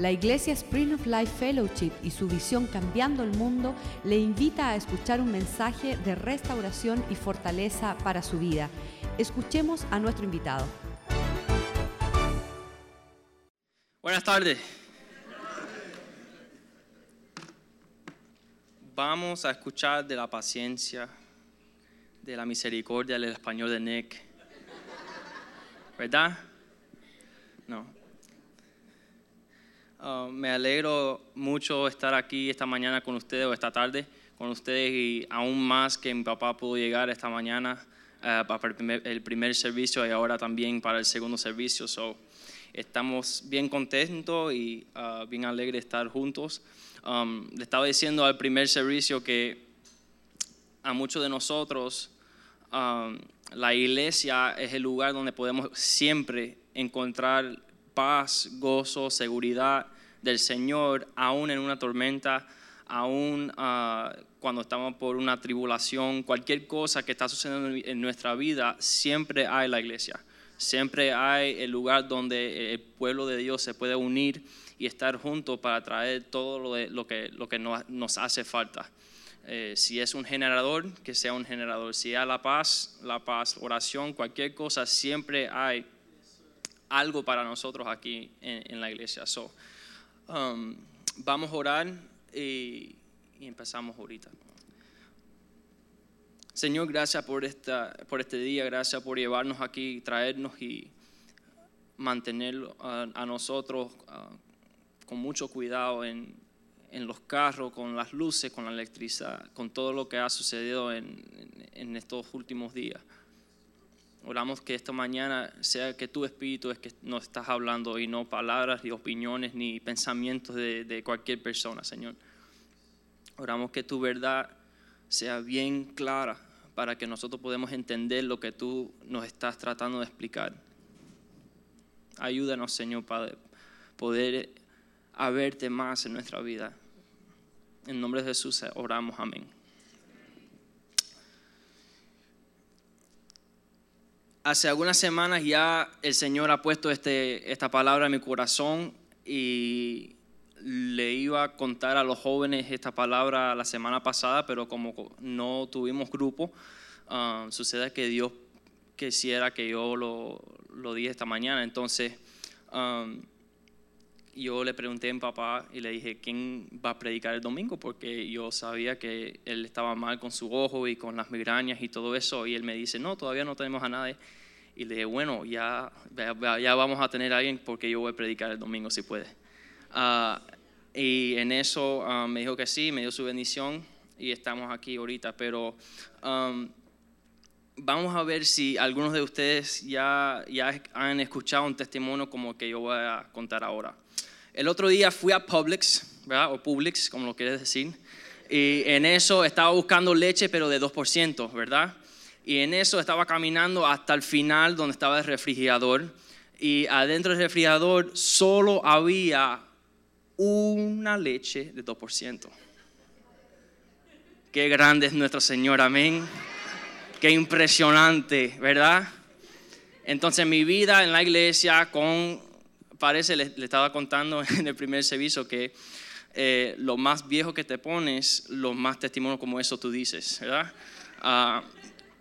La Iglesia Spring of Life Fellowship y su visión Cambiando el Mundo le invita a escuchar un mensaje de restauración y fortaleza para su vida. Escuchemos a nuestro invitado. Buenas tardes. Vamos a escuchar de la paciencia, de la misericordia del español de Nick. ¿Verdad? No. Uh, me alegro mucho estar aquí esta mañana con ustedes o esta tarde con ustedes y aún más que mi papá pudo llegar esta mañana uh, para el primer, servicio y ahora también para el segundo servicio. So, estamos bien contentos y uh, bien alegres de estar juntos. Um, le estaba diciendo al primer servicio que a muchos de nosotros um, la iglesia es el lugar donde podemos siempre encontrar paz, gozo, seguridad del Señor, aún en una tormenta, aún ah, cuando estamos por una tribulación, cualquier cosa que está sucediendo en nuestra vida, siempre hay la iglesia. Siempre hay el lugar donde el pueblo de Dios se puede unir y estar juntos para traer todo lo, que, lo que nos, hace falta. Eh, si es un generador, que sea un generador. Si hay la paz, la paz, oración, cualquier cosa, siempre hay algo para nosotros aquí en, la iglesia. So, um, vamos a orar y, empezamos ahorita. Señor, gracias por, esta, por este día, gracias por llevarnos aquí, traernos y mantenerlo a, nosotros uh, con mucho cuidado en, en, los carros, con las luces, con la electricidad, con todo lo que ha sucedido en, en estos últimos días. Oramos que esta mañana sea que tu espíritu es que nos estás hablando y no palabras, ni opiniones, ni pensamientos de, cualquier persona, Señor. Oramos que tu verdad sea bien clara para que nosotros podamos entender lo que tú nos estás tratando de explicar. Ayúdanos, Señor, para poder verte más en nuestra vida. En nombre de Jesús oramos, amén. Hace algunas semanas ya el Señor ha puesto este, esta palabra en mi corazón y le iba a contar a los jóvenes esta palabra la semana pasada, pero como no tuvimos grupo, ah, sucede que Dios quisiera que yo lo, lo dije esta mañana. Entonces, ah, yo le pregunté a mi papá y le dije, ¿quién va a predicar el domingo? Porque yo sabía que él estaba mal con su ojo y con las migrañas y todo eso. Y él me dice, no, todavía no tenemos a nadie. Y le dije, bueno, ya, ya vamos a tener a alguien porque yo voy a predicar el domingo si puede. Ah, y en eso ah, me dijo que sí, me dio su bendición y estamos aquí ahorita. Pero um, vamos a ver si algunos de ustedes ya, ya han escuchado un testimonio como que yo voy a contar ahora. El otro día fui a Publix, ¿verdad? O Publix, como lo quieres decir. Y en eso estaba buscando leche, pero de 2%, ¿verdad? Y en eso estaba caminando hasta el final donde estaba el refrigerador. Y adentro del refrigerador solo había una leche de 2%. Qué grande es nuestro Señor, amén. Qué impresionante, ¿verdad? Entonces mi vida en la iglesia con, parece, le, estaba contando en el primer servicio que eh, lo más viejo que te pones, los más testimonios como eso tú dices, ¿verdad? Ah,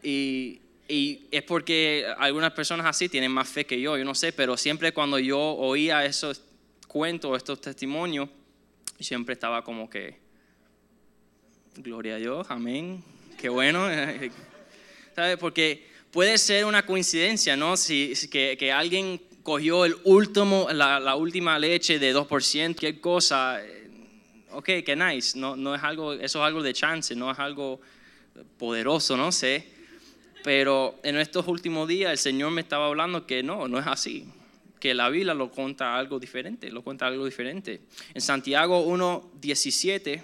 y, es porque algunas personas así tienen más fe que yo, yo no sé, pero siempre cuando yo oía esos cuentos, estos testimonios, siempre estaba como que, gloria a Dios, amén, qué bueno. ¿Sabes? Porque puede ser una coincidencia, ¿no? Si, que, que alguien cogió el último, la, última leche de 2%, qué cosa, eh, ok, qué nice, no, no es algo, eso es algo de chance, no es algo poderoso, no sé. Pero en estos últimos días el Señor me estaba hablando que no, no es así. Que la Biblia lo cuenta algo diferente, lo cuenta algo diferente. En Santiago 1.17,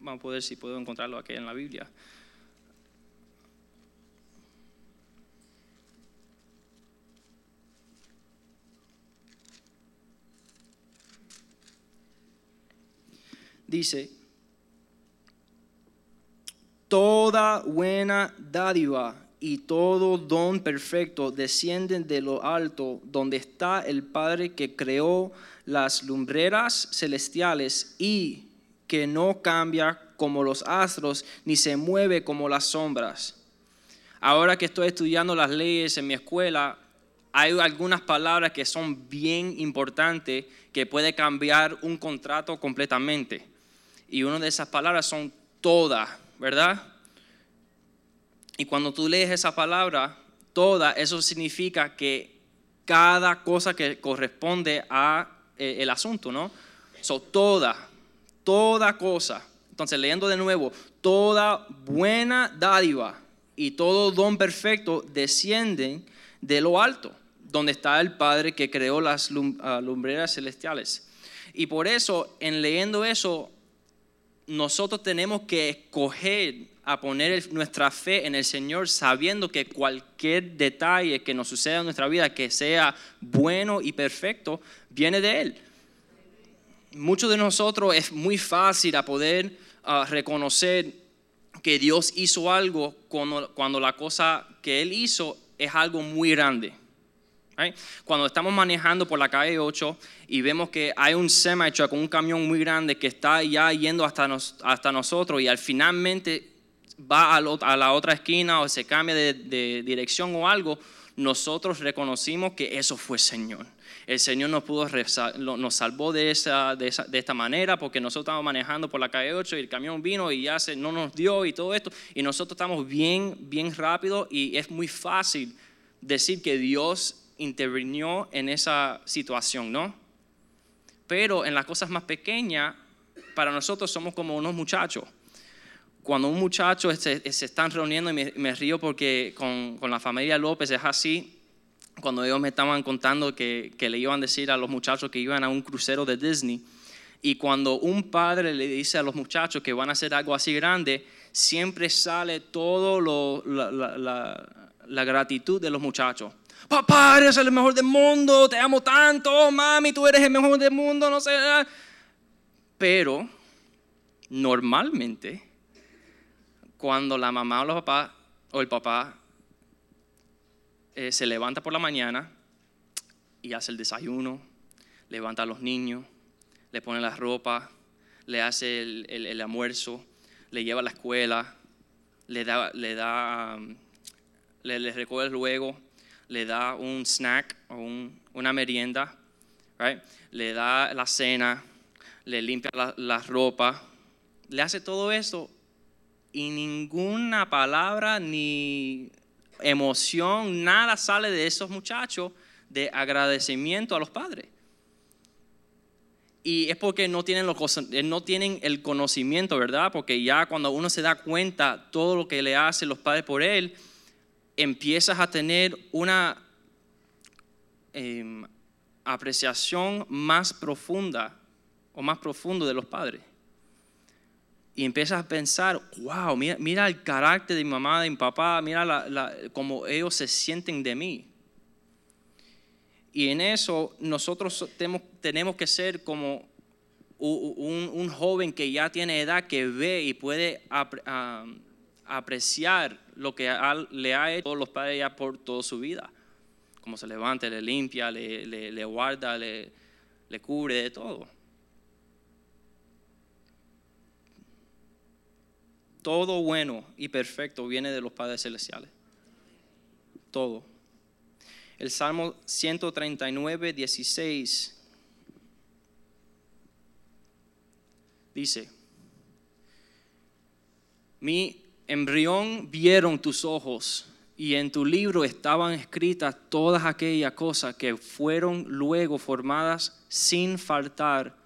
vamos a ver si puedo encontrarlo aquí en la Biblia. Dice, toda buena dádiva y todo don perfecto descienden de lo alto, donde está el Padre que creó las lumbreras celestiales y que no cambia como los astros, ni se mueve como las sombras. Ahora que estoy estudiando las leyes en mi escuela, hay algunas palabras que son bien importantes que puede cambiar un contrato completamente. Y una de esas palabras son toda, ¿verdad? Y cuando tú lees esa palabra, toda, eso significa que cada cosa que corresponde a eh, el asunto, ¿no? So, toda, toda cosa. Entonces, leyendo de nuevo, toda buena dádiva y todo don perfecto descienden de lo alto, donde está el Padre que creó las ah, lumbreras celestiales. Y por eso, en leyendo eso, nosotros tenemos que escoger a poner nuestra fe en el Señor sabiendo que cualquier detalle que nos suceda en nuestra vida, que sea bueno y perfecto, viene de Él. Muchos de nosotros es muy fácil a poder ah, reconocer que Dios hizo algo cuando, cuando la cosa que Él hizo es algo muy grande. Cuando estamos manejando por la calle 8 y vemos que hay un semi con un camión muy grande que está ya yendo hasta, hasta nosotros y al finalmente va a, la otra esquina o se cambia de, dirección o algo, nosotros reconocimos que eso fue Señor. El Señor nos, pudo, nos salvó de, esa, de, esta manera porque nosotros estábamos manejando por la calle 8 y el camión vino y ya se, no nos dio y todo esto. Y nosotros estamos bien, bien rápido y es muy fácil decir que Dios intervino en esa situación, ¿no? Pero en las cosas más pequeñas, para nosotros somos como unos muchachos. Cuando un muchacho se, se están reuniendo, y me, río porque con, con, la familia López es así, cuando ellos me estaban contando que, que le iban a decir a los muchachos que iban a un crucero de Disney, y cuando un padre le dice a los muchachos que van a hacer algo así grande, siempre sale todo lo, la, la, la gratitud de los muchachos papá, eres el mejor del mundo, te amo tanto, mami, tú eres el mejor del mundo, no sé. Pero normalmente, cuando la mamá o, los papá, o el papá eh, se levanta por la mañana y hace el desayuno, levanta a los niños, le pone la ropa, le hace el, almuerzo, le lleva a la escuela, le da, le da, um, le, recoge luego, le da un snack o una merienda, le da la cena, le limpia la, ropa, le hace todo eso y ninguna palabra ni emoción, nada sale de esos muchachos de agradecimiento a los padres. Y es porque no tienen, no tienen el conocimiento, ¿verdad? Porque ya cuando uno se da cuenta todo lo que le hacen los padres por él, empiezas a tener una em, apreciación más profunda o más profundo de los padres. Y empiezas a pensar, wow, mira, el carácter de mi mamá, de mi papá, mira cómo ellos se sienten de mí. Y en eso nosotros tenemos, que ser como un, joven que ya tiene edad, que ve y puede apreciar lo que le ha hecho los padres ya por toda su vida. Como se levanta, le limpia, le, le, guarda, le, le cubre de todo. Todo bueno y perfecto viene de los padres celestiales. Todo. El Salmo 139, 16 dice, mi embrión vieron tus ojos y en tu libro estaban escritas todas aquellas cosas que fueron luego formadas sin faltar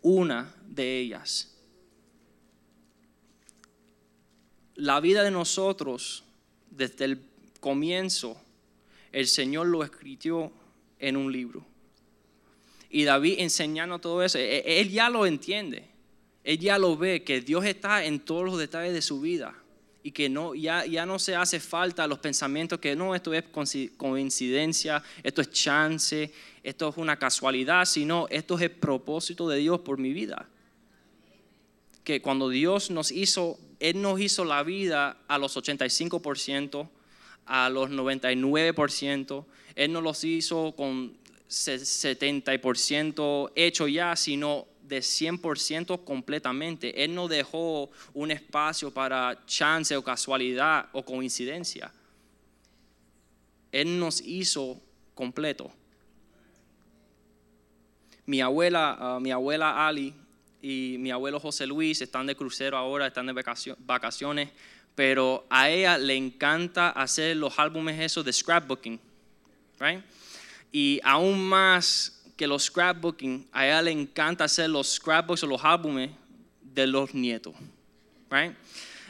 una de ellas. La vida de nosotros, desde el comienzo, el Señor lo escribió en un libro. Y David enseñando todo eso, e, e, él ya lo entiende, él ya lo ve, que Dios está en todos los detalles de su vida y que no, ya, ya no se hace falta los pensamientos que no, esto es coincidencia, esto es chance, esto es una casualidad, sino esto es el propósito de Dios por mi vida. Que cuando Dios nos hizo, Él nos hizo la vida a los 85%, a los 99%. Él no los hizo con 70% hecho ya, sino de 100% completamente. Él no dejó un espacio para chance o casualidad o coincidencia. Él nos hizo completo. Mi abuela, ah, mi abuela Ali y mi abuelo José Luis están de crucero ahora, están de vacaciones, pero a ella le encanta hacer los álbumes esos de scrapbooking, right? Y aún más que los scrapbooking, a ella le encanta hacer los scrapbooks o los álbumes de los nietos, right?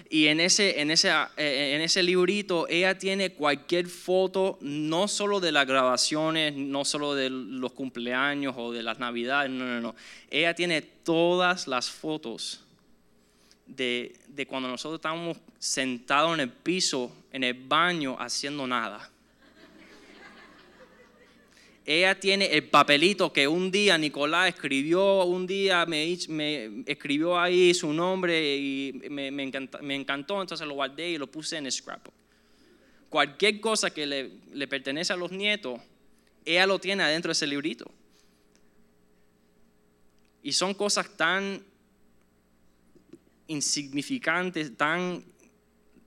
Y en ese, en, ese, eh, en ese librito ella tiene cualquier foto, no solo de las grabaciones, no solo de los cumpleaños o de las navidades, no, no, no. Ella tiene todas las fotos de, de cuando nosotros estábamos sentados en el piso, en el baño, haciendo nada ella tiene el papelito que un día Nicolás escribió, un día me, escribió ahí su nombre y me, me, encantó, entonces lo guardé y lo puse en scrapbook. Cualquier cosa que le, le pertenece a los nietos, ella lo tiene adentro de ese librito. Y son cosas tan insignificantes, tan,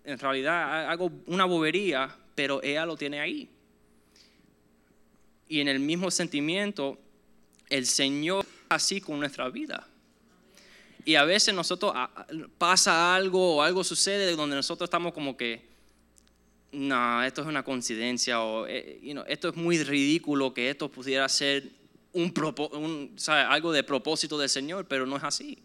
en realidad, algo, una bobería, pero ella lo tiene ahí y en el mismo sentimiento, el Señor así con nuestra vida. Y a veces nosotros pasa algo o algo sucede donde nosotros estamos como que, no, esto es una coincidencia o eh, esto es muy ridículo que esto pudiera ser un algo de propósito del Señor, pero no es así.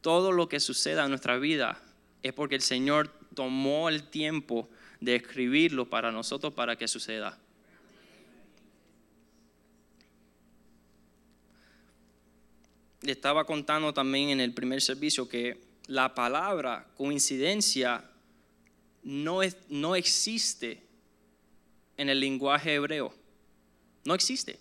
Todo lo que suceda en nuestra vida es porque el Señor tomó el tiempo de escribirlo para nosotros para que suceda. Le estaba contando también en el primer servicio que la palabra coincidencia no, es, no existe en el lenguaje hebreo. No existe.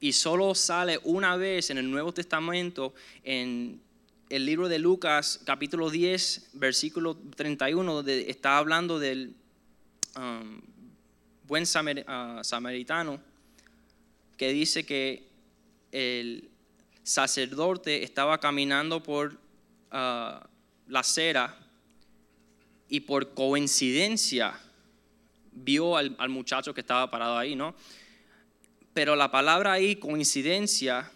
Y solo sale una vez en el Nuevo Testamento, en el libro de Lucas, capítulo 10, versículo 31, donde está hablando del um, buen uh, samaritano, que dice que el, sacerdote estaba caminando por ah, la acera y por coincidencia vio al, muchacho que estaba parado ahí, ¿no? Pero la palabra ahí, coincidencia,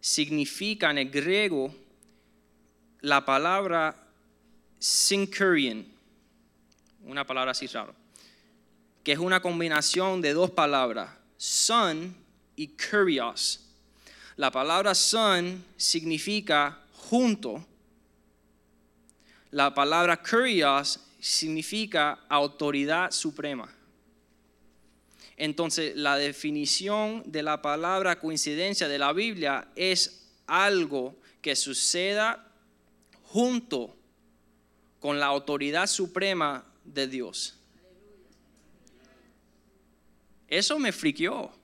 significa en el griego la palabra syncurion, una palabra así raro, que es una combinación de dos palabras, son y curios la palabra son significa junto. La palabra curios significa autoridad suprema. Entonces, la definición de la palabra coincidencia de la Biblia es algo que suceda junto con la autoridad suprema de Dios. Eso me friqueó.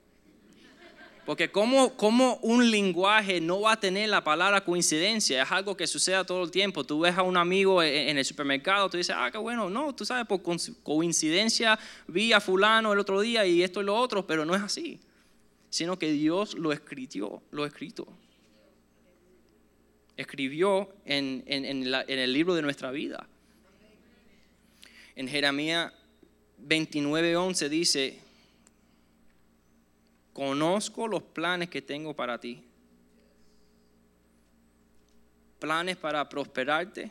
Porque como, como un lenguaje no va a tener la palabra coincidencia, es algo que sucede todo el tiempo. Tú ves a un amigo e, e, en el supermercado, tú dices, ah, qué bueno, no, tú sabes, por coincidencia vi a fulano el otro día y esto y lo otro, pero no es así, sino que Dios lo escribió, lo escrito. Escribió en, en, en, el libro de nuestra vida. En Jeremías 29:11 dice, conozco los planes que tengo para ti. Planes para prosperarte,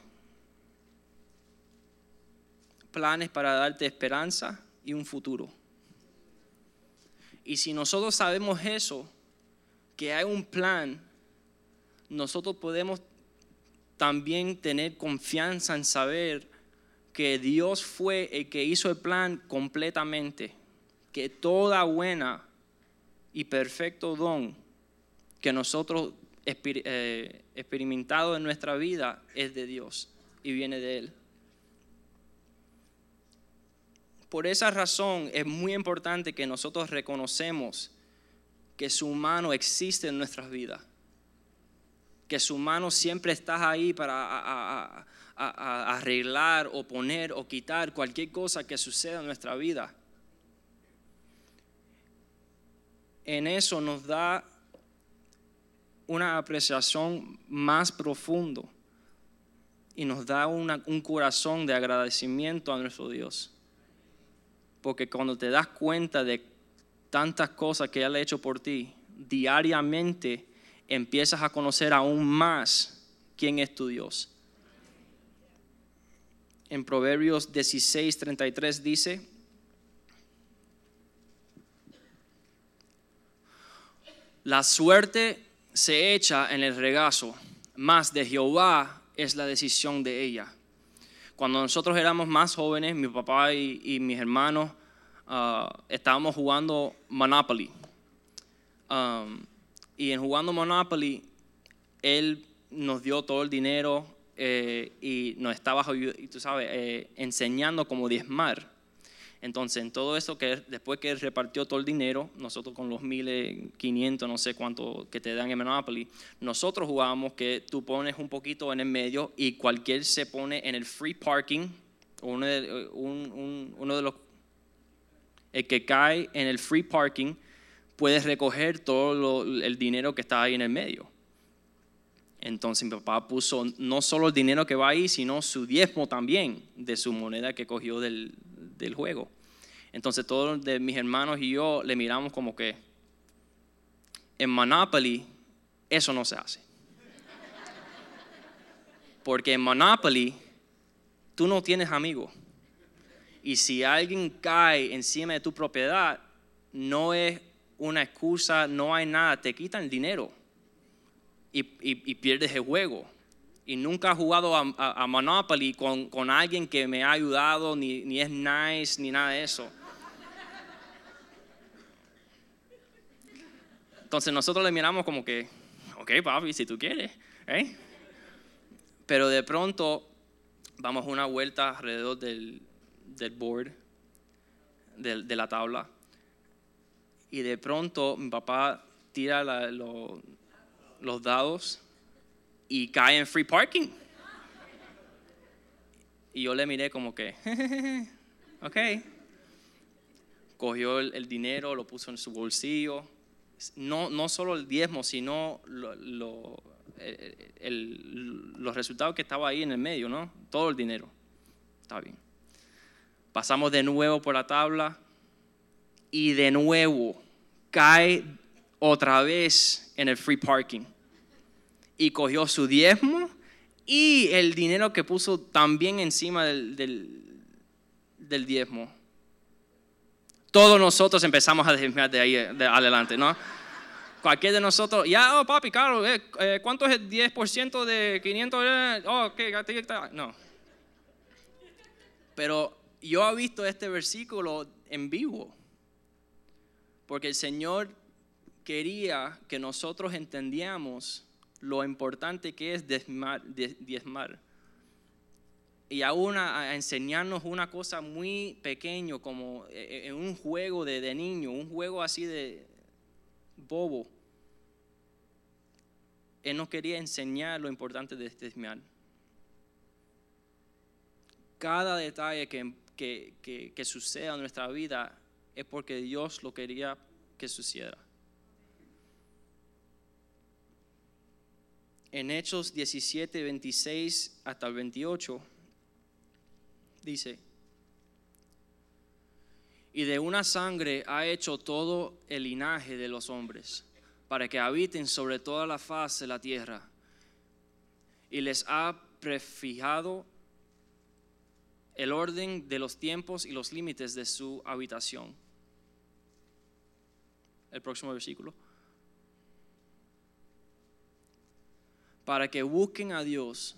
planes para darte esperanza y un futuro. Y si nosotros sabemos eso, que hay un plan, nosotros podemos también tener confianza en saber que Dios fue el que hizo el plan completamente, que toda buena y perfecto don que nosotros eh, experimentado en nuestra vida es de Dios y viene de Él. Por esa razón es muy importante que nosotros reconocemos que su mano existe en nuestras vidas, que su mano siempre está ahí para arreglar o poner o quitar cualquier cosa que suceda en nuestra vida. En eso nos da una apreciación más profundo y nos da un corazón de agradecimiento a nuestro Dios. Porque cuando te das cuenta de tantas cosas que Él ha hecho por ti, diariamente empiezas a conocer aún más quién es tu Dios. En Proverbios 16, 33 dice, la suerte se echa en el regazo, mas de Jehová es la decisión de ella. Cuando nosotros éramos más jóvenes, mi papá y, y mis hermanos ah, estábamos jugando Monopoly. Y en jugando Monopoly, él nos dio todo el dinero eh, y nos estaba, tú sabes, eh, enseñando cómo diezmar. Entonces, en todo eso, que después que repartió todo el dinero, nosotros con los 1500, no sé cuánto que te dan en Monopoly, nosotros jugábamos que tú pones un poquito en el medio y cualquier se pone en el free parking, uno de, un- uno de los el que cae en el free parking puede recoger todo lo- el dinero que está ahí en el medio. Entonces mi papá puso no solo el dinero que va ahí, sino su diezmo también de su moneda que cogió del, del juego. Entonces todos de mis hermanos y yo le miramos como que en Monopoly eso no se hace. Porque en Monopoly tú no tienes amigos. Y si alguien cae encima de tu propiedad, no es una excusa, no hay nada, te quitan el dinero y, pierdes el juego. Y nunca he jugado a, Monopoly con, con alguien que me ha ayudado, ni, ni es nice, ni nada de eso. Entonces nosotros le miramos como que, ok papi, si tú quieres. ¿eh? Pero de pronto damos una vuelta alrededor del, del board, del- de la tabla. Y de pronto mi papá tira la- lo- los dados y cae en free parking. Y yo le miré como que, ok. Cogió el, el dinero, lo puso en su bolsillo. No, no solo el diezmo, sino el- el- los resultados que estaba ahí en el medio, ¿no? Todo el dinero. Está bien. Pasamos de nuevo por la tabla y de nuevo cae otra vez en el free parking. Y cogió su diezmo y el dinero que puso también encima del, del diezmo. Todos nosotros empezamos a diezmar de ahí de adelante, ¿no? Cualquier de nosotros, ya, oh papi, claro, eh, eh, ¿cuánto es el 10% de 500? Eh, Oh, ok, no. Pero yo he visto este versículo en vivo, porque el Señor quería que nosotros entendiéramos lo importante que es diezmar. die- diezmar. Y aún a, enseñarnos una cosa muy pequeño, como eh, en un juego de, de niño, un juego así de bobo. Él nos quería enseñar lo importante de diezmar cada detalle que, que, que- que suceda en nuestra vida es porque Dios lo quería que sucediera. En Hechos 17, 26 hasta el 28, dice, y de una sangre ha hecho todo el linaje de los hombres, para que habiten sobre toda la faz de la tierra, y les ha prefijado el orden de los tiempos y los límites de su habitación. El próximo versículo. Para que busquen a Dios,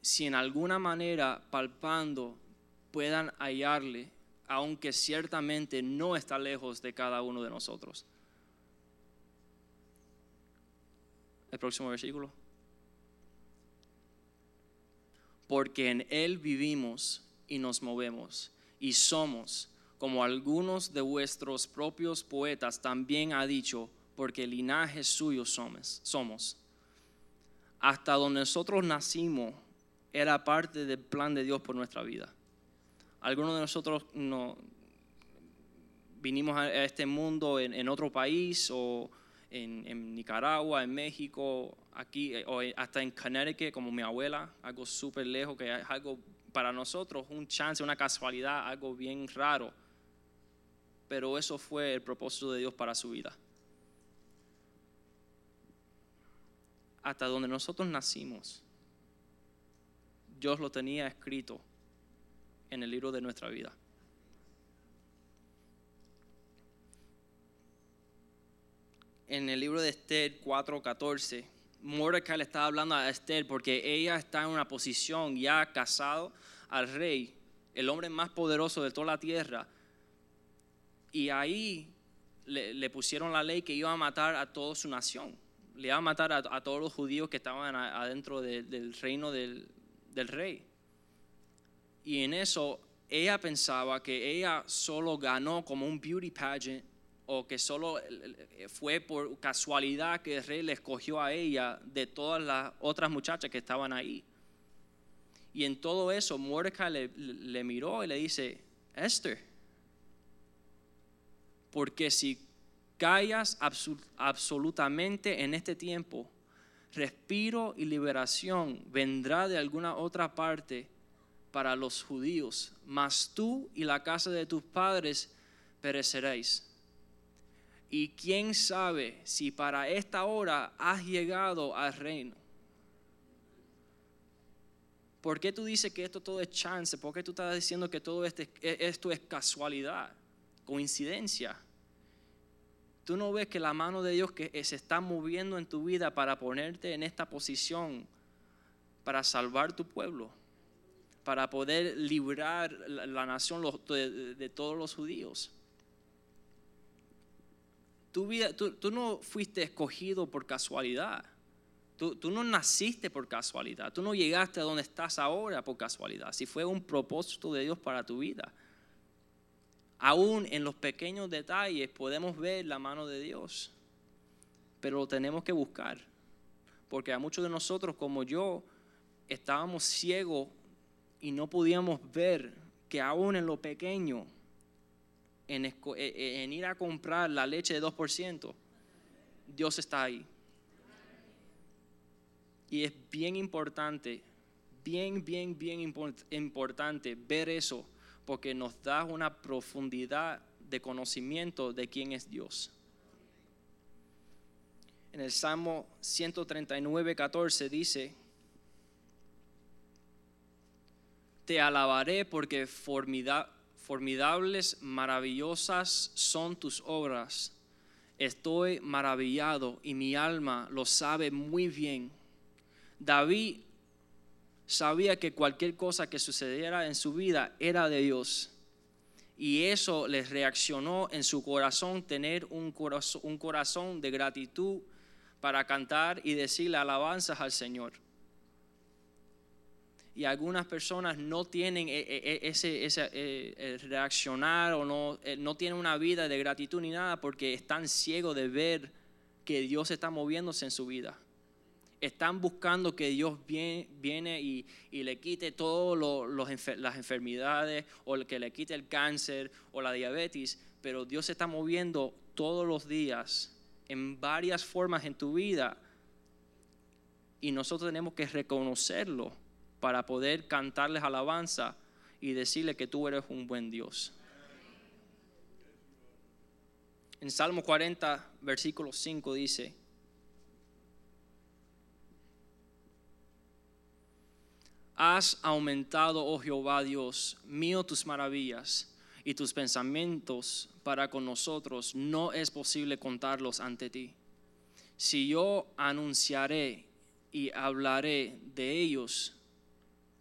si en alguna manera palpando puedan hallarle, aunque ciertamente no está lejos de cada uno de nosotros. El próximo versículo. Porque en Él vivimos y nos movemos y somos, como algunos de vuestros propios poetas también ha dicho, porque linaje suyo somos. somos. Hasta donde nosotros nacimos era parte del plan de Dios por nuestra vida. Algunos de nosotros no, vinimos a este mundo en, otro país o en, Nicaragua, en México, aquí eh, o hasta en Connecticut, como mi abuela, algo súper lejos, que es algo para nosotros un chance, una casualidad, algo bien raro. Pero eso fue el propósito de Dios para su vida. Hasta donde nosotros nacimos, Dios lo tenía escrito en el libro de nuestra vida. En el libro de Esther 4:14, Mordecai le estaba hablando a Esther porque ella está en una posición ya casado al rey, el hombre más poderoso de toda la tierra. Y ahí le, pusieron la ley que iba a matar a toda su nación. Le iba a matar a, todos los judíos que estaban adentro del reino del rey. Y en eso ella pensaba que ella solo ganó como un beauty pageant o que solo fue por casualidad que el rey le escogió a ella de todas las otras muchachas que estaban ahí. Y en todo eso, Mordecai le, miró y le dice, Esther, porque si callas absolutamente en este tiempo, respiro y liberación vendrá de alguna otra parte para los judíos, mas tú y la casa de tus padres pereceréis. Y quién sabe si para esta hora has llegado al reino. ¿Por qué tú dices que esto todo es chance? ¿Por qué tú estás diciendo que todo este, esto es casualidad, coincidencia? Tú no ves que la mano de Dios que se está moviendo en tu vida para ponerte en esta posición, para salvar tu pueblo, para poder librar la, nación de, todos los judíos. Tú, no fuiste escogido por casualidad. Tú, no naciste por casualidad, tú no llegaste a donde estás ahora por casualidad, si fue un propósito de Dios para tu vida. Aún en los pequeños detalles podemos ver la mano de Dios, pero lo tenemos que buscar, porque a muchos de nosotros como yo estábamos ciegos y no podíamos ver que aún en lo pequeño, en, en ir a comprar la leche de 2%, Dios está ahí. Y es bien importante, bien, bien, bien importante ver eso, porque nos da una profundidad de conocimiento de quién es Dios. En el Salmo 139, 14 dice, Te alabaré porque formidables, maravillosas son tus obras. Estoy maravillado y mi alma lo sabe muy bien. David sabía que cualquier cosa que sucediera en su vida era de Dios. Y eso les reaccionó en su corazón tener un corazón, un corazón de gratitud para cantar y decirle alabanzas al Señor. Y algunas personas no tienen e, e, e, ese, ese reaccionar o no, no tienen una vida de gratitud ni nada porque están ciegos de ver que Dios está moviéndose en su vida. Están buscando que Dios viene, y, le quite todas las enfermedades o que le quite el cáncer o la diabetes, pero Dios se está moviendo todos los días en varias formas en tu vida y nosotros tenemos que reconocerlo para poder cantarles alabanza y decirle que tú eres un buen Dios. En Salmo 40, versículo 5 dice, Has aumentado, oh Jehová Dios mío, tus maravillas y tus pensamientos para con nosotros. No es posible contarlos ante ti. Si yo anunciaré y hablaré de ellos,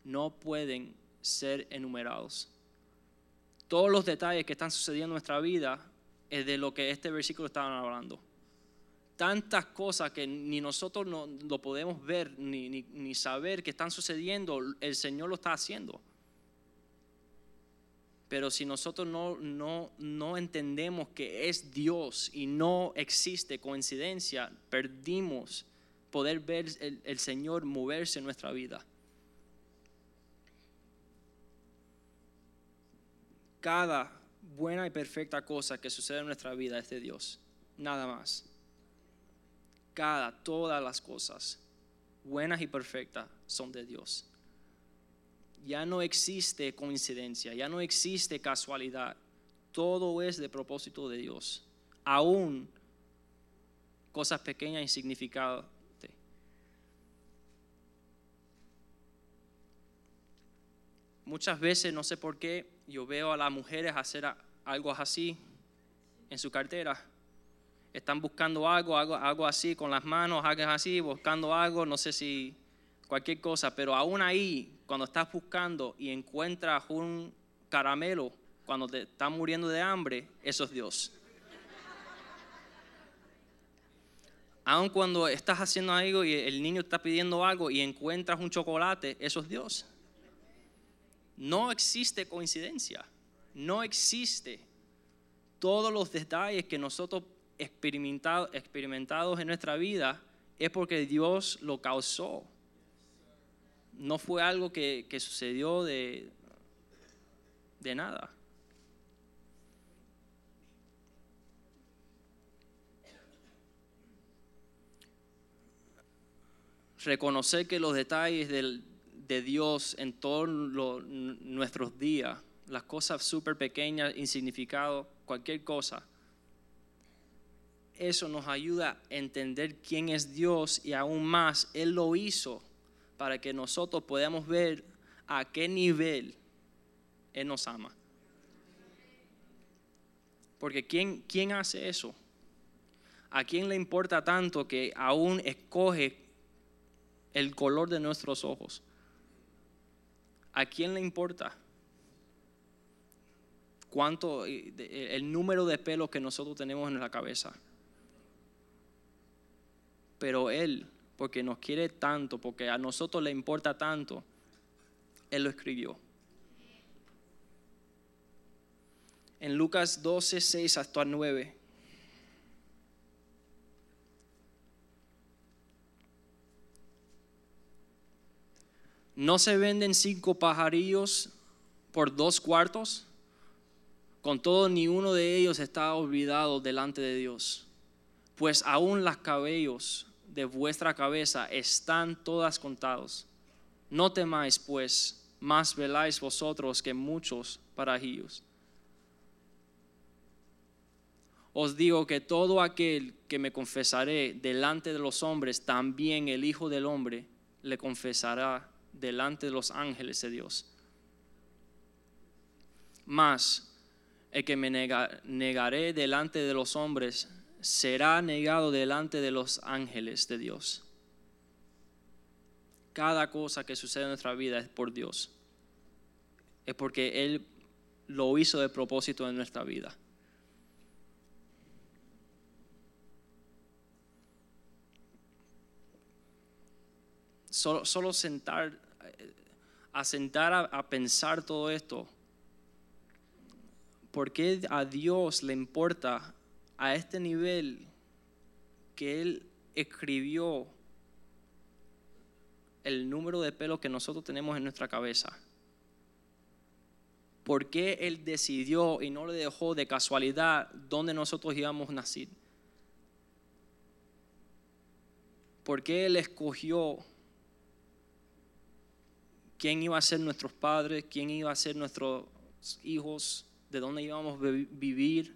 no pueden ser enumerados. Todos los detalles que están sucediendo en nuestra vida es de lo que este versículo estaba hablando tantas cosas que ni nosotros no, lo podemos ver ni, ni, saber que están sucediendo, el Señor lo está haciendo. Pero si nosotros no, no, no entendemos que es Dios y no existe coincidencia, perdimos poder ver el, el Señor moverse en nuestra vida. Cada buena y perfecta cosa que sucede en nuestra vida es de Dios, nada más. Cada, todas las cosas buenas y perfectas son de Dios. Ya no existe coincidencia, ya no existe casualidad. Todo es de propósito de Dios. Aún cosas pequeñas y significadas. Muchas veces, no sé por qué, yo veo a las mujeres hacer algo así en su cartera. Están buscando algo, algo, algo así con las manos, algo así, buscando algo, no sé si cualquier cosa, pero aún ahí, cuando estás buscando y encuentras un caramelo, cuando te estás muriendo de hambre, eso es Dios. Aun cuando estás haciendo algo y el niño está pidiendo algo y encuentras un chocolate, eso es Dios. No existe coincidencia, no existe. Todos los detalles que nosotros experimentado, experimentados en nuestra vida es porque Dios lo causó. No fue algo que, que sucedió de, de nada. reconocer que los detalles de Dios en todos nuestros días, las cosas súper pequeñas, insignificadas, cualquier cosa, eso nos ayuda a entender quién es Dios y aún más, Él lo hizo para que nosotros podamos ver a qué nivel Él nos ama. Porque ¿quién, quién hace eso? ¿A quién le importa tanto que aún escoge el color de nuestros ojos. ¿A quién le importa? ¿Cuánto, el número de pelos que nosotros tenemos en la cabeza? Pero Él, porque nos quiere tanto, porque a nosotros le importa tanto, Él lo escribió. En Lucas 12, 6 hasta 9. ¿No se venden cinco pajarillos por dos cuartos? Con todo, ni uno de ellos está olvidado delante de Dios. Pues aún las cabellos de vuestra cabeza están todas contados. No temáis, pues, más veláis vosotros que muchos parajillos. Os digo que todo aquel que me confesaré delante de los hombres, también el Hijo del Hombre le confesará delante de los ángeles de Dios. Mas el que me negaré delante de los hombres será negado delante de los ángeles de Dios. Cada cosa que sucede en nuestra vida es por Dios. Es porque Él lo hizo de propósito en nuestra vida. Solo, solo sentar a sentar a, pensar todo esto, ¿por qué a Dios le importa a este nivel que Él escribió el número de pelos que nosotros tenemos en nuestra cabeza? ¿Por qué Él decidió y no le dejó de casualidad dónde nosotros íbamos a nacer? ¿Por qué Él escogió quién iba a ser nuestros padres, quién iba a ser nuestros hijos, de dónde íbamos a vivir.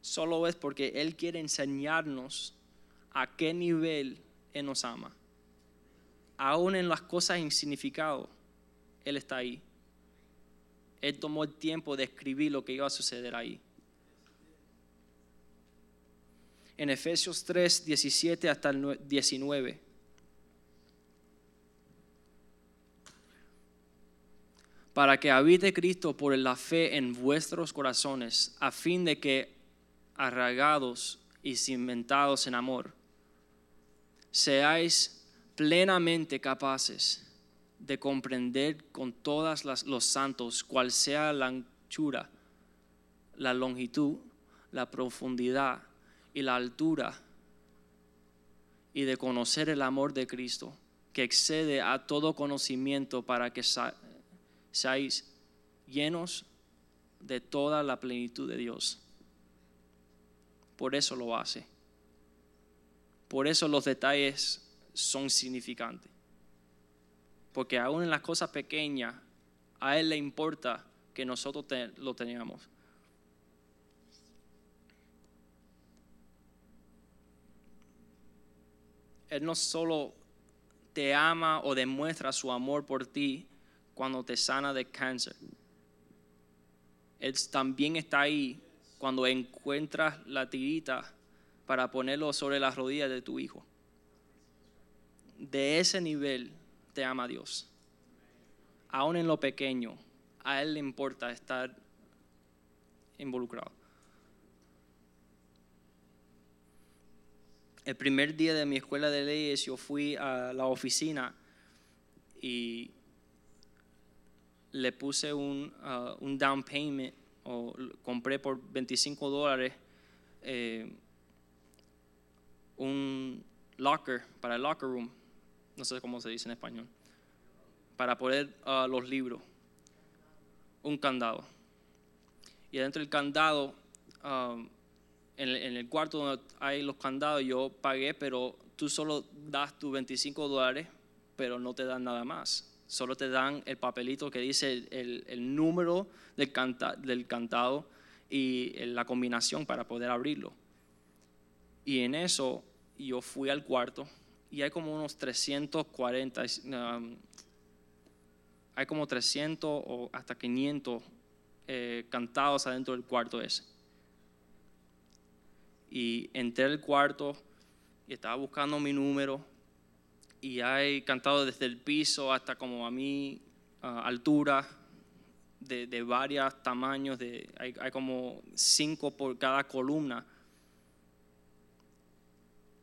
Solo es porque Él quiere enseñarnos a qué nivel Él nos ama. Aún en las cosas insignificadas, Él está ahí. Él tomó el tiempo de escribir lo que iba a suceder ahí. En Efesios 3, 17 hasta el 19. Para que habite Cristo por la fe en vuestros corazones, a fin de que, arraigados y cimentados en amor, seáis plenamente capaces de comprender con todos los santos cuál sea la anchura, la longitud, la profundidad y la altura y de conocer el amor de Cristo, que excede a todo conocimiento para que seáis llenos de toda la plenitud de Dios. Por eso lo hace. Por eso los detalles son significantes. Porque aún en las cosas pequeñas, a Él le importa que nosotros lo tengamos. Él no solo te ama o demuestra su amor por ti cuando te sana de cáncer. Él también está ahí cuando encuentras la tirita para ponerlo sobre las rodillas de tu hijo. De ese nivel te ama Dios. Aún en lo pequeño, a Él le importa estar involucrado. El primer día de mi escuela de leyes yo fui a la oficina y le puse un, uh, un down payment o compré por 25 dólares eh, un locker para el locker room, no sé cómo se dice en español, para poner uh, los libros, un candado. Y adentro del candado, um, en, el- cuarto donde hay los candados, yo pagué, pero tú solo das tus 25 dólares, pero no te dan nada más. Solo te dan el papelito que dice el, número del, canta- cantado y la combinación para poder abrirlo. Y en eso yo fui al cuarto y hay como unos 340, um, hay como 300 o hasta 500 eh, cantados adentro del cuarto ese. Y entré al cuarto y estaba buscando mi número y hay cantado desde el piso hasta como a mi altura, de, de varios tamaños, de, hay como cinco por cada columna.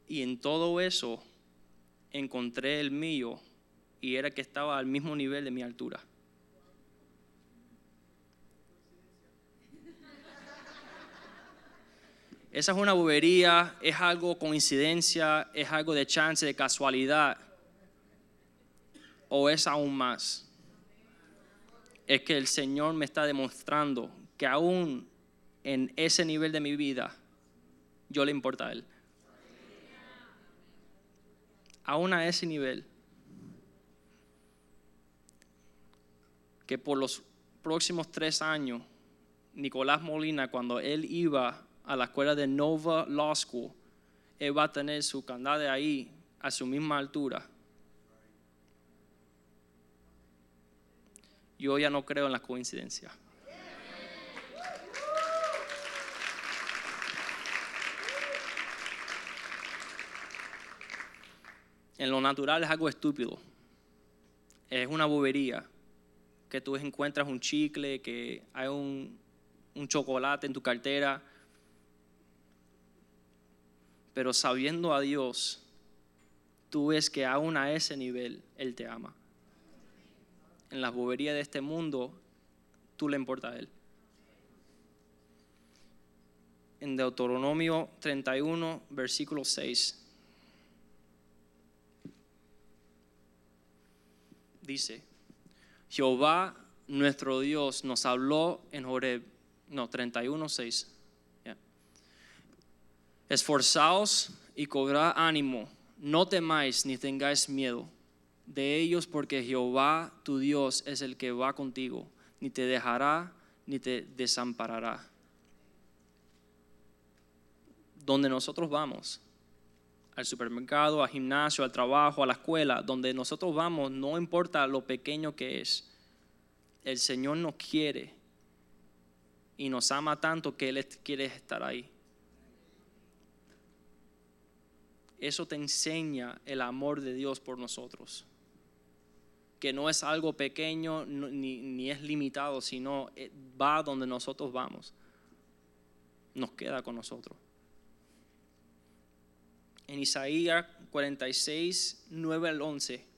Y en todo eso encontré el mío y era que estaba al mismo nivel de mi altura. Esa es una bobería, es algo coincidencia, es algo de chance, de casualidad. O es aún más. Es que el Señor me está demostrando que aún en ese nivel de mi vida, yo le importa a Él. Aún a ese nivel. Que por los próximos tres años, Nicolás Molina, cuando él iba a la escuela de Nova Law School, él va a tener su candado ahí a su misma altura. Yo ya no creo en las coincidencias. En lo natural es algo estúpido. Es una bobería. Que tú encuentras un chicle, que hay un, un chocolate en tu cartera. Pero sabiendo a Dios, tú ves que aún a ese nivel Él te ama. En las boberías de este mundo, tú le importa a Él. En Deuteronomio 31, versículo 6. Dice, Jehová nuestro Dios nos habló en Horeb, no, 31, 6. Esforzaos y cobrad ánimo, no temáis ni tengáis miedo de ellos, porque Jehová tu Dios es el que va contigo, ni te dejará ni te desamparará. Donde nosotros vamos, al supermercado, al gimnasio, al trabajo, a la escuela, donde nosotros vamos, no importa lo pequeño que es, el Señor nos quiere y nos ama tanto que Él quiere estar ahí. Eso te enseña el amor de Dios por nosotros. Que no es algo pequeño ni, ni es limitado, sino eh, va donde nosotros vamos. Nos queda con nosotros. En Isaías 46, 9 al 11.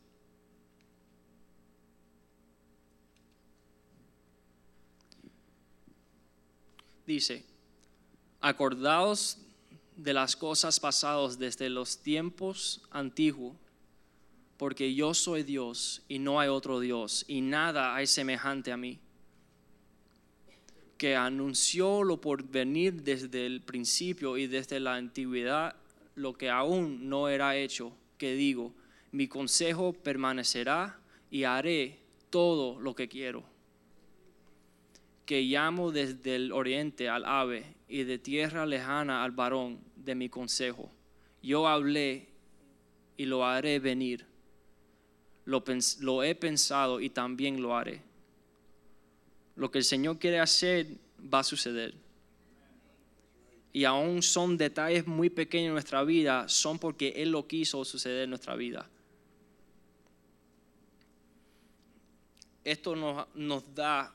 Dice, acordaos de las cosas pasadas desde los tiempos antiguos, porque yo soy Dios y no hay otro Dios, y nada hay semejante a mí, que anunció lo por venir desde el principio y desde la antigüedad lo que aún no era hecho, que digo, mi consejo permanecerá y haré todo lo que quiero. Que llamo desde el oriente al ave y de tierra lejana al varón de mi consejo. Yo hablé y lo haré venir. Lo, he pensado y también lo haré. Lo que el Señor quiere hacer va a suceder. Y aún son detalles muy pequeños en nuestra vida, son porque Él lo quiso suceder en nuestra vida. esto nos, da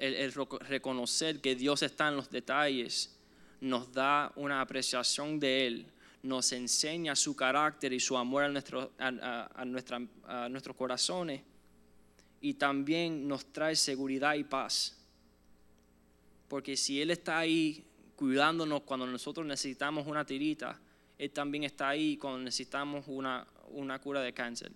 el, reconocer que Dios está en los detalles, nos da una apreciación de Él, nos enseña su carácter y su amor a, nuestro, a, nuestros corazones y también nos trae seguridad y paz. Porque si Él está ahí cuidándonos cuando nosotros necesitamos una tirita, Él también está ahí cuando necesitamos una, una cura de cáncer.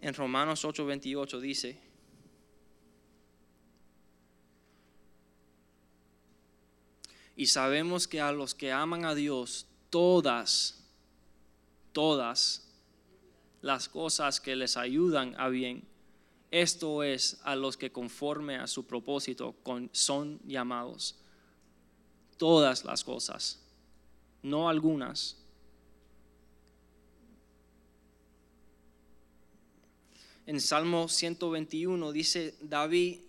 En Romanos 8:28 dice, y sabemos que a los que aman a Dios, todas, todas las cosas que les ayudan a bien, esto es a los que conforme a su propósito son llamados. Todas las cosas, no algunas en Salmo 121 dice David,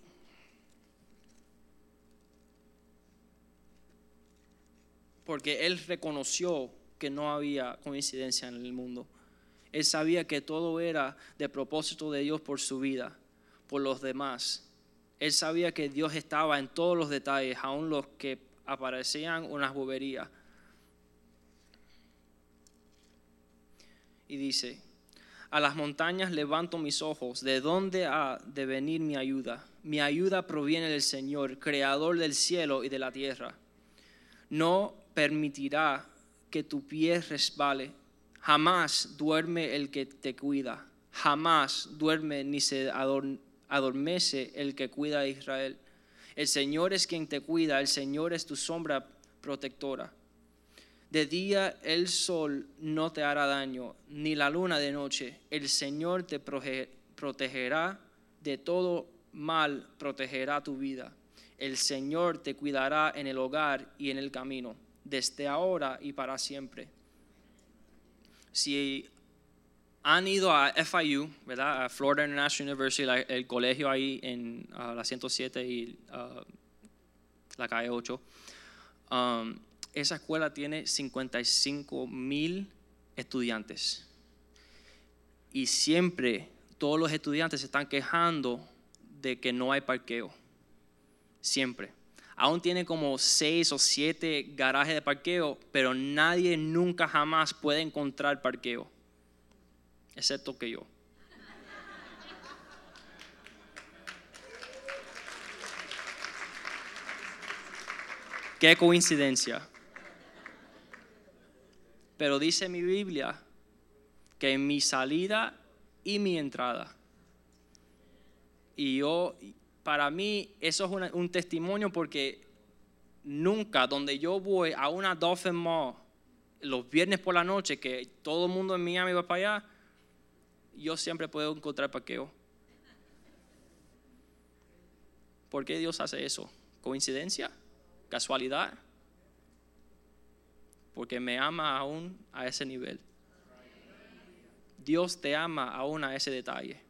porque él reconoció que no había coincidencia en el mundo. Él sabía que todo era de propósito de Dios por su vida, por los demás. Él sabía que Dios estaba en todos los detalles, aun los que aparecían unas boberías. Y dice, a las montañas levanto mis ojos. ¿De dónde ha de venir mi ayuda? Mi ayuda proviene del Señor, creador del cielo y de la tierra. No permitirá que tu pie resbale. Jamás duerme el que te cuida. Jamás duerme ni se adormece el que cuida a Israel. El Señor es quien te cuida, el Señor es tu sombra protectora. De día el sol no te hará daño, ni la luna de noche. El Señor te protegerá de todo mal, protegerá tu vida. El Señor te cuidará en el hogar y en el camino, desde ahora y para siempre. Si han ido a FIU, ¿verdad? a Florida International University, el colegio ahí en la 107 y la calle 8, esa escuela tiene 55 mil estudiantes. Y siempre todos los estudiantes se están quejando de que no hay parqueo. Siempre. Aún tiene como seis o siete garajes de parqueo, pero nadie nunca jamás puede encontrar parqueo. Excepto que yo. Qué coincidencia. Pero dice mi Biblia que en mi salida y mi entrada. Y yo, para mí, eso es un testimonio porque nunca, donde yo voy a una Dolphin Mall, los viernes por la noche, que todo el mundo en Miami va para allá, yo siempre puedo encontrar parqueo. ¿Por qué Dios hace eso? ¿Coincidencia? ¿Casualidad? Porque me ama aún a ese nivel. Dios te ama aún a ese detalle.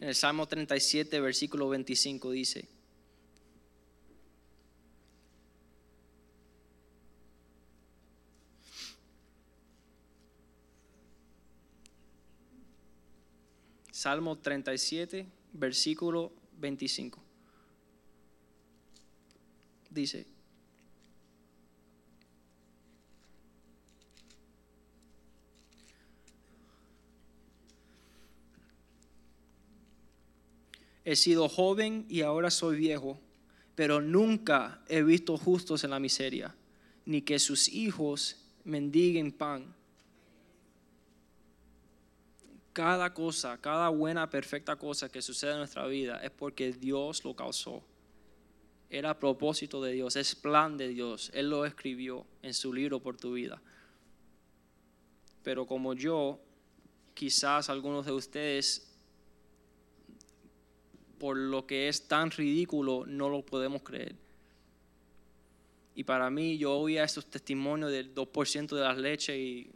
En el Salmo 37, versículo 25 dice, Salmo 37, versículo 25. Dice, he sido joven y ahora soy viejo, pero nunca he visto justos en la miseria, ni que sus hijos mendiguen pan. Cada cosa, cada buena, perfecta cosa que sucede en nuestra vida es porque Dios lo causó. Era propósito de Dios, es plan de Dios. Él lo escribió en su libro por tu vida. Pero como yo, quizás algunos de ustedes por lo que es tan ridículo, no lo podemos creer. Y para mí, yo oía estos testimonios del 2% de las leches y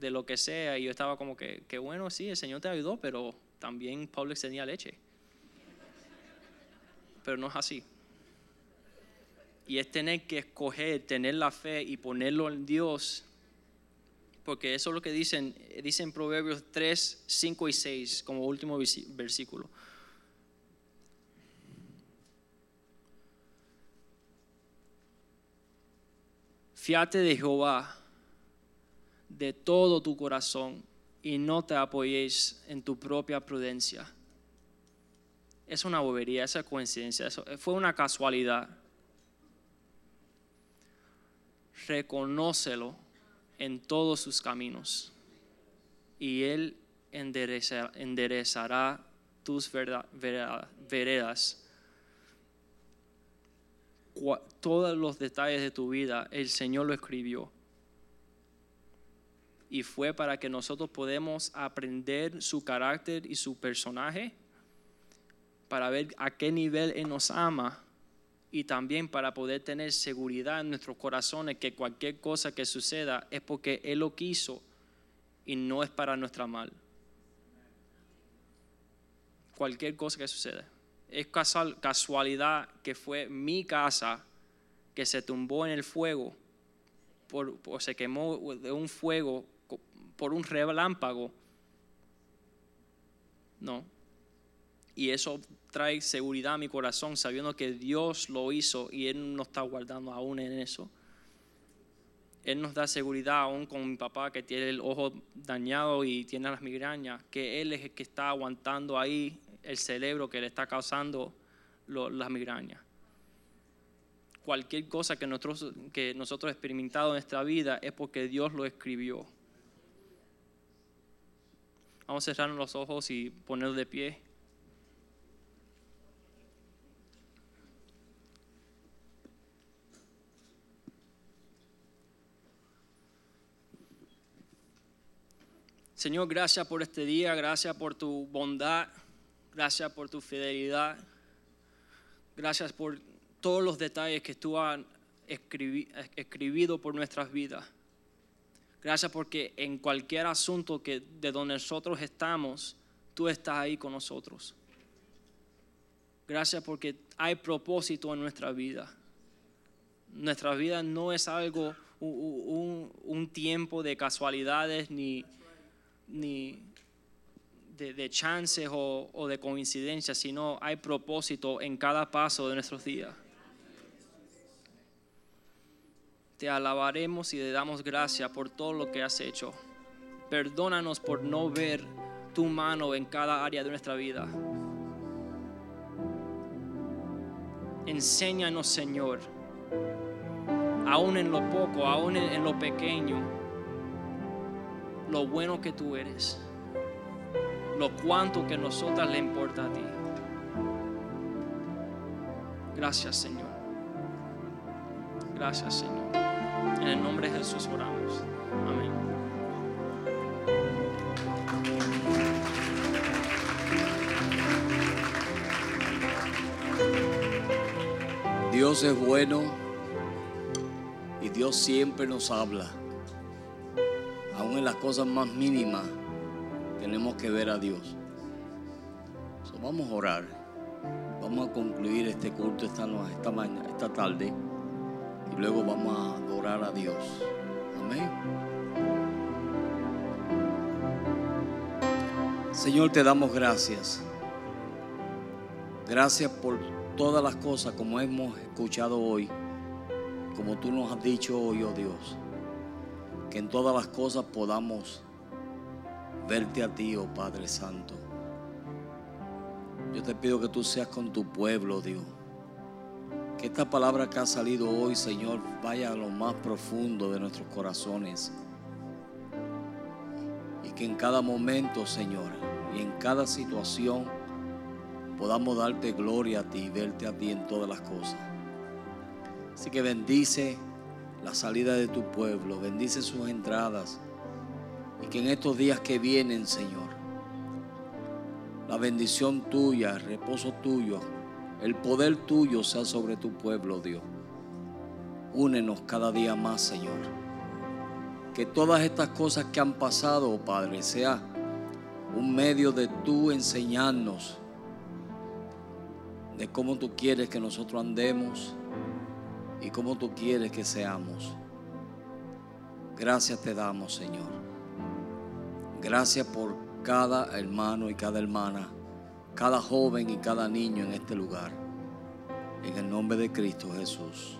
de lo que sea, y yo estaba como que, qué bueno, sí, el Señor te ayudó, pero también Publix tenía leche. Pero no es así. Y es tener que escoger, tener la fe y ponerlo en Dios, porque eso es lo que dicen, dicen Proverbios 3, 5 y 6 como último versículo. Fiate de Jehová de todo tu corazón y no te apoyéis en tu propia prudencia. Es una bobería, esa coincidencia, eso fue una casualidad. Reconócelo en todos sus caminos y Él enderezará tus veredas todos los detalles de tu vida, el Señor lo escribió. Y fue para que nosotros podamos aprender su carácter y su personaje, para ver a qué nivel Él nos ama y también para poder tener seguridad en nuestros corazones que cualquier cosa que suceda es porque Él lo quiso y no es para nuestra mal. Cualquier cosa que suceda es casualidad que fue mi casa que se tumbó en el fuego, por, o se quemó de un fuego por un relámpago. No. Y eso trae seguridad a mi corazón, sabiendo que Dios lo hizo y Él nos está guardando aún en eso. Él nos da seguridad aún con mi papá que tiene el ojo dañado y tiene las migrañas, que Él es el que está aguantando ahí el cerebro que le está causando las migrañas. Cualquier cosa que nosotros, que nosotros experimentado en nuestra vida es porque Dios lo escribió. Vamos a cerrar los ojos y poner de pie. Señor, gracias por este día, gracias por tu bondad. Gracias por tu fidelidad. Gracias por todos los detalles que tú has escribido por nuestras vidas. Gracias porque en cualquier asunto que de donde nosotros estamos, tú estás ahí con nosotros. Gracias porque hay propósito en nuestra vida. Nuestra vida no es algo, un, tiempo de casualidades ni, ni de, chances o, de coincidencias, sino hay propósito en cada paso de nuestros días. Te alabaremos y te damos gracias por todo lo que has hecho. Perdónanos por no ver tu mano en cada área de nuestra vida. Enséñanos, Señor, aún en lo poco, aún en lo pequeño, lo bueno que tú eres lo cuanto que a nosotras le importa a ti. Gracias, Señor. Gracias, Señor. En el nombre de Jesús oramos. Amén. Dios es bueno y Dios siempre nos habla, aún en las cosas más mínimas tenemos que ver a Dios. vamos a orar. Vamos a concluir este culto esta, esta, mañana, esta tarde y luego vamos a adorar a Dios. Amén. Señor, te damos gracias. Gracias por todas las cosas como hemos escuchado hoy, como tú nos has dicho hoy, oh Dios. Que en todas las cosas podamos verte a ti, oh Padre Santo. Yo te pido que tú seas con tu pueblo, Dios. Que esta palabra que ha salido hoy, Señor, vaya a lo más profundo de nuestros corazones. Y que en cada momento, Señor, y en cada situación, podamos darte gloria a ti y verte a ti en todas las cosas. Así que bendice la salida de tu pueblo, bendice sus entradas. Y que en estos días que vienen, Señor, la bendición tuya, el reposo tuyo, el poder tuyo sea sobre tu pueblo, Dios. Únenos cada día más, Señor. Que todas estas cosas que han pasado, oh Padre, sea un medio de tú enseñarnos de cómo tú quieres que nosotros andemos y cómo tú quieres que seamos. Gracias te damos, Señor. Gracias por cada hermano y cada hermana, cada joven y cada niño en este lugar. En el nombre de Cristo Jesús.